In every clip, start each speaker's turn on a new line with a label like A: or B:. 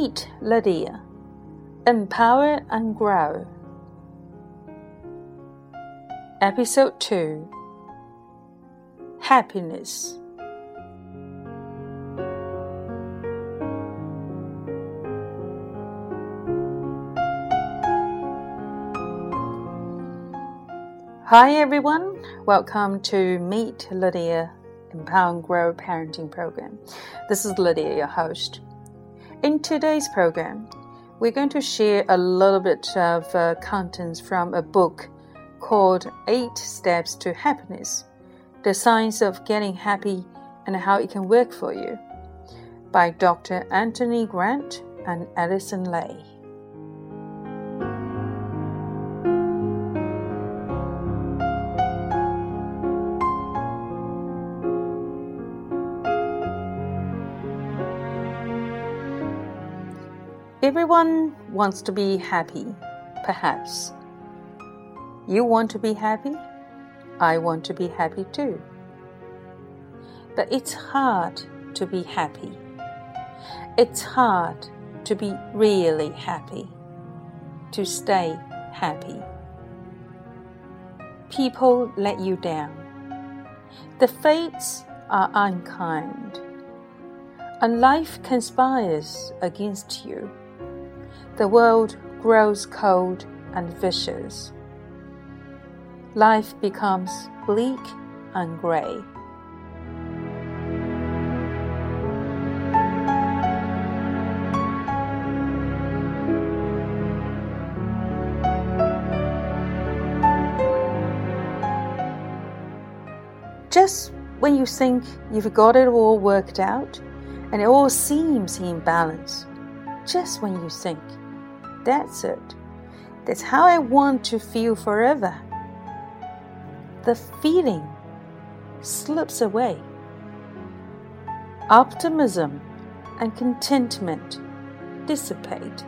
A: Meet Lydia. Empower and Grow. Episode 2 Happiness. Hi everyone, welcome to Meet Lydia Empower and Grow Parenting Program. This is Lydia, your host. In today's program, we're going to share a little bit of uh, contents from a book called Eight Steps to Happiness The Science of Getting Happy and How It Can Work for You by Dr. Anthony Grant and Allison Lay. Everyone wants to be happy, perhaps. You want to be happy? I want to be happy too. But it's hard to be happy. It's hard to be really happy, to stay happy. People let you down. The fates are unkind, and life conspires against you the world grows cold and vicious. Life becomes bleak and gray. Just when you think you've got it all worked out and it all seems in balance, just when you think that's it. That's how I want to feel forever. The feeling slips away. Optimism and contentment dissipate.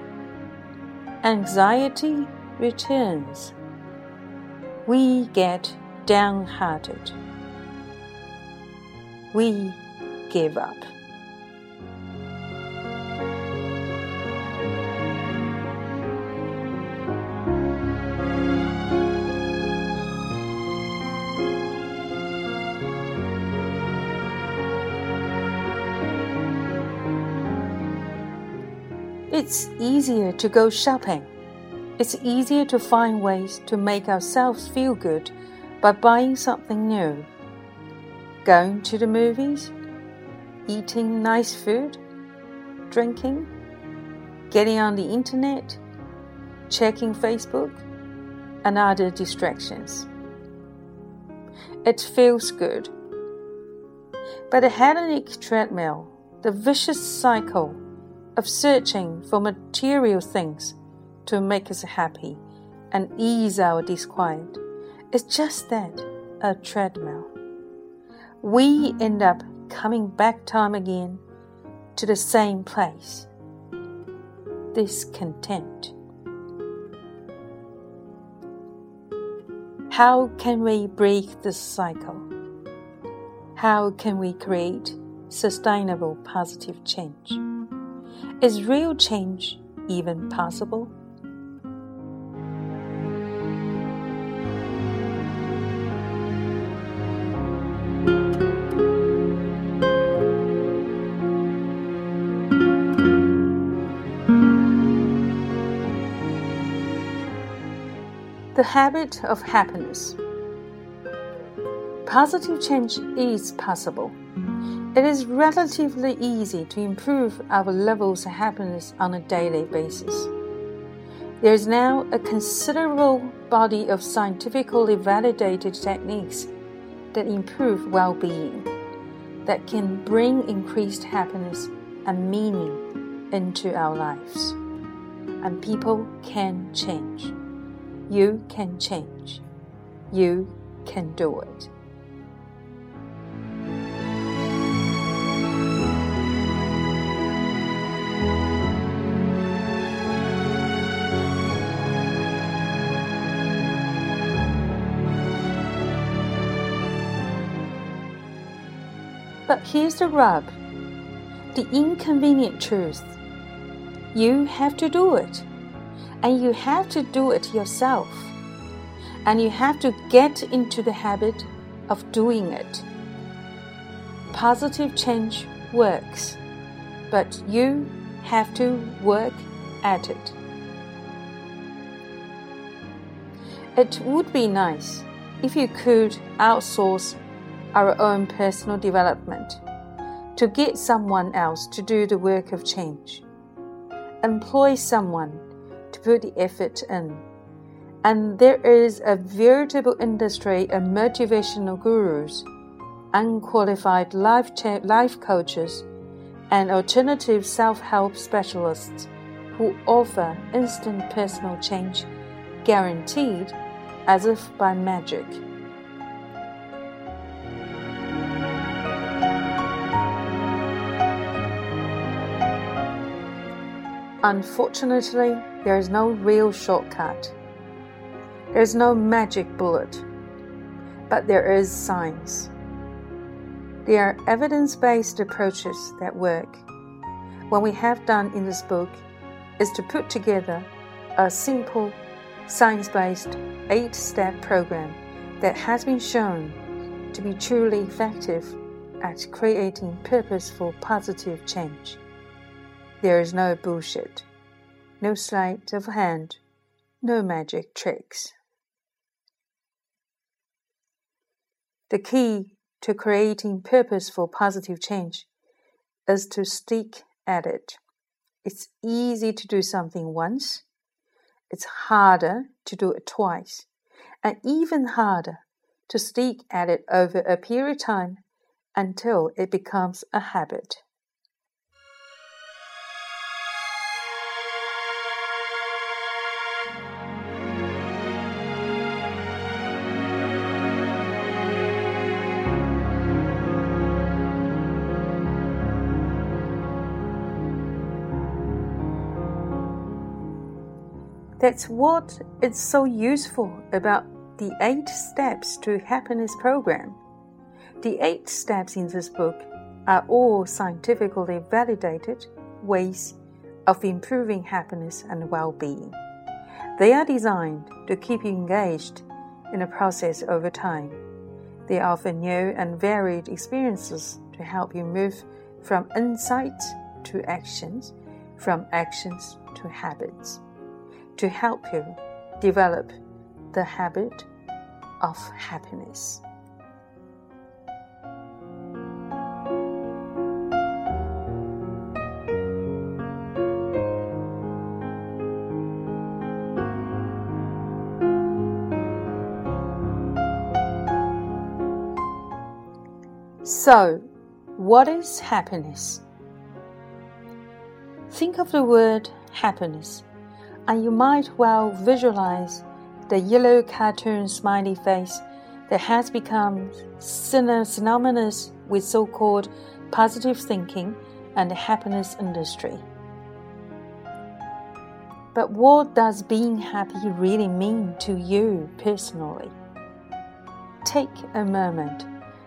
A: Anxiety returns. We get downhearted. We give up. It's easier to go shopping. It's easier to find ways to make ourselves feel good by buying something new. Going to the movies, eating nice food, drinking, getting on the internet, checking Facebook, and other distractions. It feels good. But the hedonic treadmill, the vicious cycle, of searching for material things to make us happy and ease our disquiet. It's just that a treadmill. We end up coming back time again to the same place discontent. How can we break this cycle? How can we create sustainable positive change? Is real change even possible? The habit of happiness. Positive change is possible it is relatively easy to improve our levels of happiness on a daily basis. There is now a considerable body of scientifically validated techniques that improve well being, that can bring increased happiness and meaning into our lives. And people can change. You can change. You can do it. Here's the rub the inconvenient truth You have to do it. And you have to do it yourself. And you have to get into the habit of doing it. Positive change works, but you have to work at it. It would be nice if you could outsource our own personal development to get someone else to do the work of change. Employ someone to put the effort in. And there is a veritable industry of motivational gurus, unqualified life, life coaches, and alternative self help specialists who offer instant personal change guaranteed as if by magic. Unfortunately, there is no real shortcut. There is no magic bullet, but there is science. There are evidence based approaches that work. What we have done in this book is to put together a simple, science based, eight step program that has been shown to be truly effective at creating purposeful, positive change. There is no bullshit, no sleight of hand, no magic tricks. The key to creating purposeful, positive change is to stick at it. It's easy to do something once, it's harder to do it twice, and even harder to stick at it over a period of time until it becomes a habit. That's what is so useful about the eight steps to happiness program. The eight steps in this book are all scientifically validated ways of improving happiness and well being. They are designed to keep you engaged in the process over time. They offer new and varied experiences to help you move from insights to actions, from actions to habits to help you develop the habit of happiness. So, what is happiness? Think of the word happiness and you might well visualize the yellow cartoon smiley face that has become synonymous with so called positive thinking and the happiness industry. But what does being happy really mean to you personally? Take a moment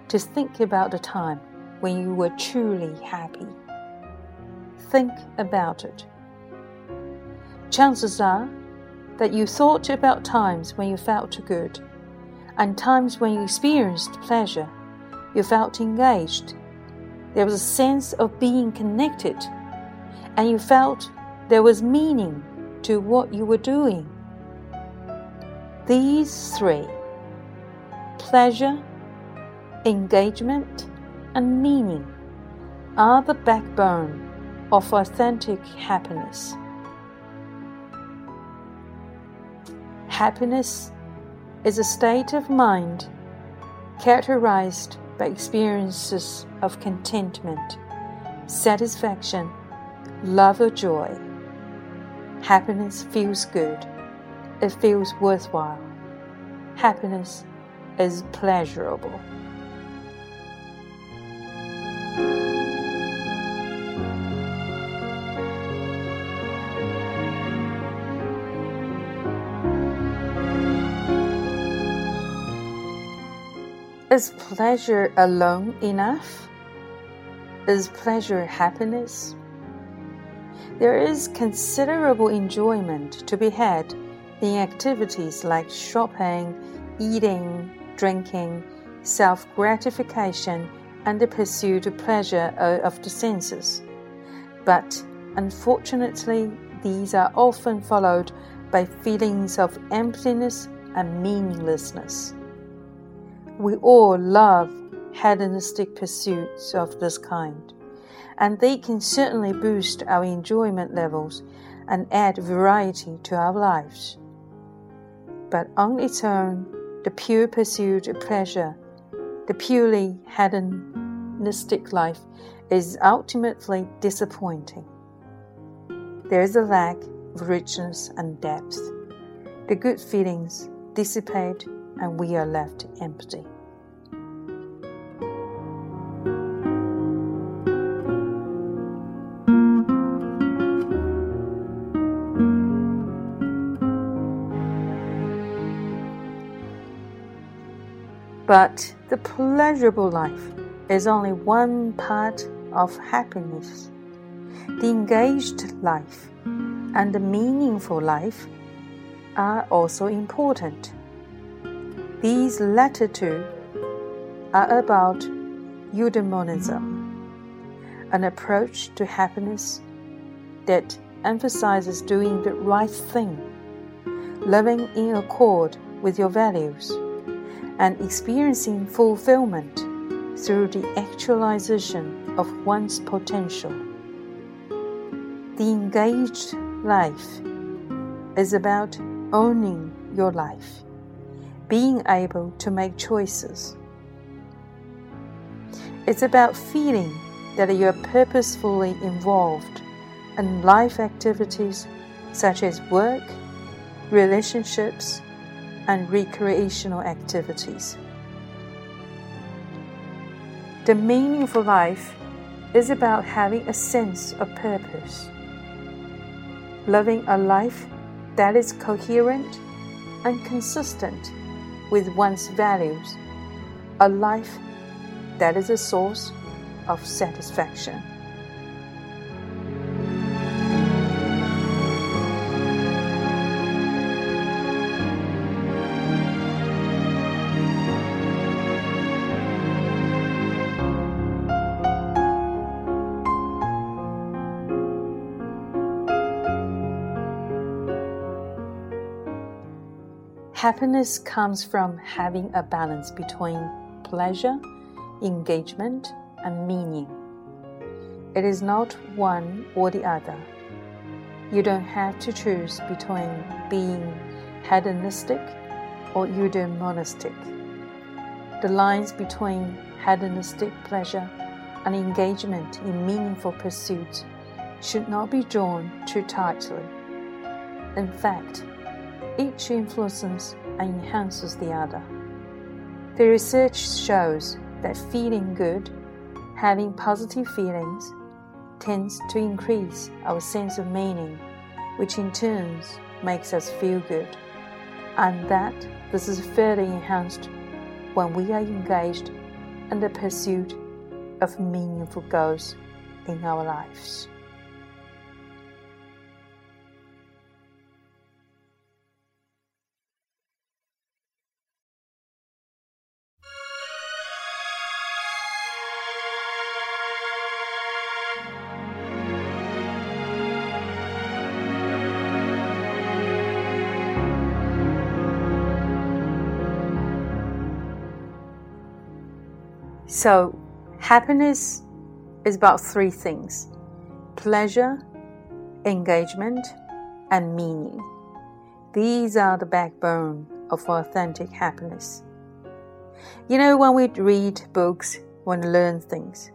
A: to think about the time when you were truly happy. Think about it chances are that you thought about times when you felt good and times when you experienced pleasure. You felt engaged. There was a sense of being connected, and you felt there was meaning to what you were doing. These three pleasure, engagement, and meaning are the backbone of authentic happiness. Happiness is a state of mind characterized by experiences of contentment, satisfaction, love, or joy. Happiness feels good, it feels worthwhile. Happiness is pleasurable. Is pleasure alone enough? Is pleasure happiness? There is considerable enjoyment to be had in activities like shopping, eating, drinking, self gratification, and the pursuit of pleasure of the senses. But unfortunately, these are often followed by feelings of emptiness and meaninglessness. We all love hedonistic pursuits of this kind, and they can certainly boost our enjoyment levels and add variety to our lives. But on its own, the pure pursuit of pleasure, the purely hedonistic life, is ultimately disappointing. There is a lack of richness and depth. The good feelings dissipate and we are left empty. But the pleasurable life is only one part of happiness. The engaged life and the meaningful life are also important. These latter two are about eudaimonism, an approach to happiness that emphasizes doing the right thing, living in accord with your values, and experiencing fulfillment through the actualization of one's potential. The engaged life is about owning your life, being able to make choices. It's about feeling that you're purposefully involved in life activities such as work, relationships, and recreational activities. The meaning for life is about having a sense of purpose, living a life that is coherent and consistent with one's values, a life that is a source of satisfaction. Happiness comes from having a balance between pleasure, engagement, and meaning. It is not one or the other. You don't have to choose between being hedonistic or eudaimonistic. The lines between hedonistic pleasure and engagement in meaningful pursuits should not be drawn too tightly. In fact, each influences and enhances the other. The research shows that feeling good, having positive feelings, tends to increase our sense of meaning, which in turn makes us feel good, and that this is further enhanced when we are engaged in the pursuit of meaningful goals in our lives. So, happiness is about three things pleasure, engagement, and meaning. These are the backbone of authentic happiness. You know, when we read books, when we learn things,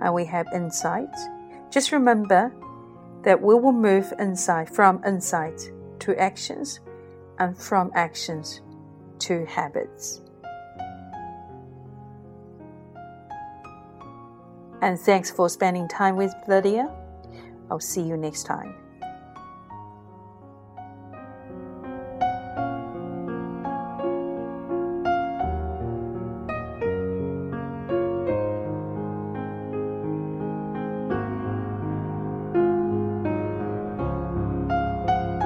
A: and we have insights, just remember that we will move insight from insight to actions and from actions to habits. And thanks for spending time with Lydia. I'll see you next time.